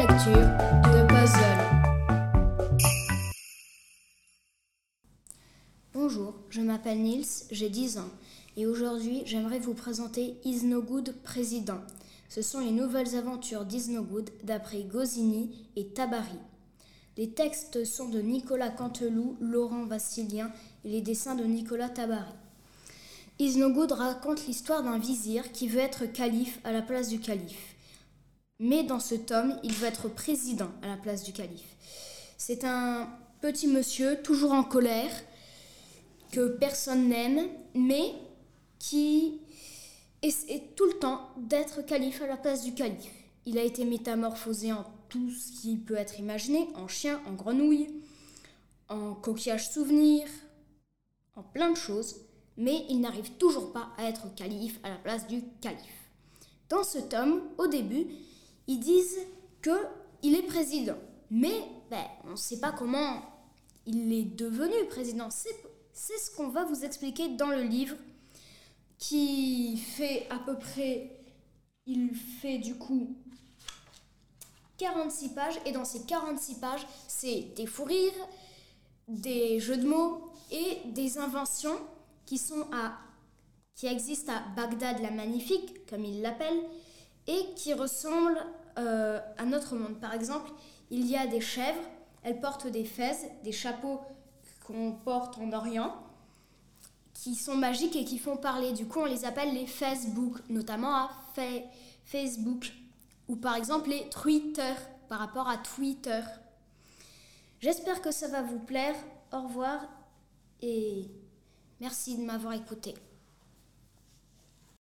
lecture de puzzle. Bonjour, je m'appelle Nils, j'ai 10 ans et aujourd'hui j'aimerais vous présenter Is Président. Ce sont les nouvelles aventures d'Is d'après Gosini et Tabari. Les textes sont de Nicolas Canteloup, Laurent Vassilien et les dessins de Nicolas Tabari. Isnogoud raconte l'histoire d'un vizir qui veut être calife à la place du calife. Mais dans ce tome, il veut être président à la place du calife. C'est un petit monsieur toujours en colère, que personne n'aime, mais qui essaie tout le temps d'être calife à la place du calife. Il a été métamorphosé en tout ce qui peut être imaginé, en chien, en grenouille, en coquillage souvenir, en plein de choses mais il n'arrive toujours pas à être calife à la place du calife. Dans ce tome, au début, ils disent qu'il est président, mais ben, on ne sait pas comment il est devenu président. C'est ce qu'on va vous expliquer dans le livre qui fait à peu près, il fait du coup 46 pages et dans ces 46 pages, c'est des fous rires, des jeux de mots et des inventions qui, sont à, qui existent à Bagdad la Magnifique, comme ils l'appellent, et qui ressemblent euh, à notre monde. Par exemple, il y a des chèvres, elles portent des fez, des chapeaux qu'on porte en Orient, qui sont magiques et qui font parler. Du coup, on les appelle les Facebook, notamment à Facebook, ou par exemple les Twitter, par rapport à Twitter. J'espère que ça va vous plaire. Au revoir et Merci de m'avoir écouté.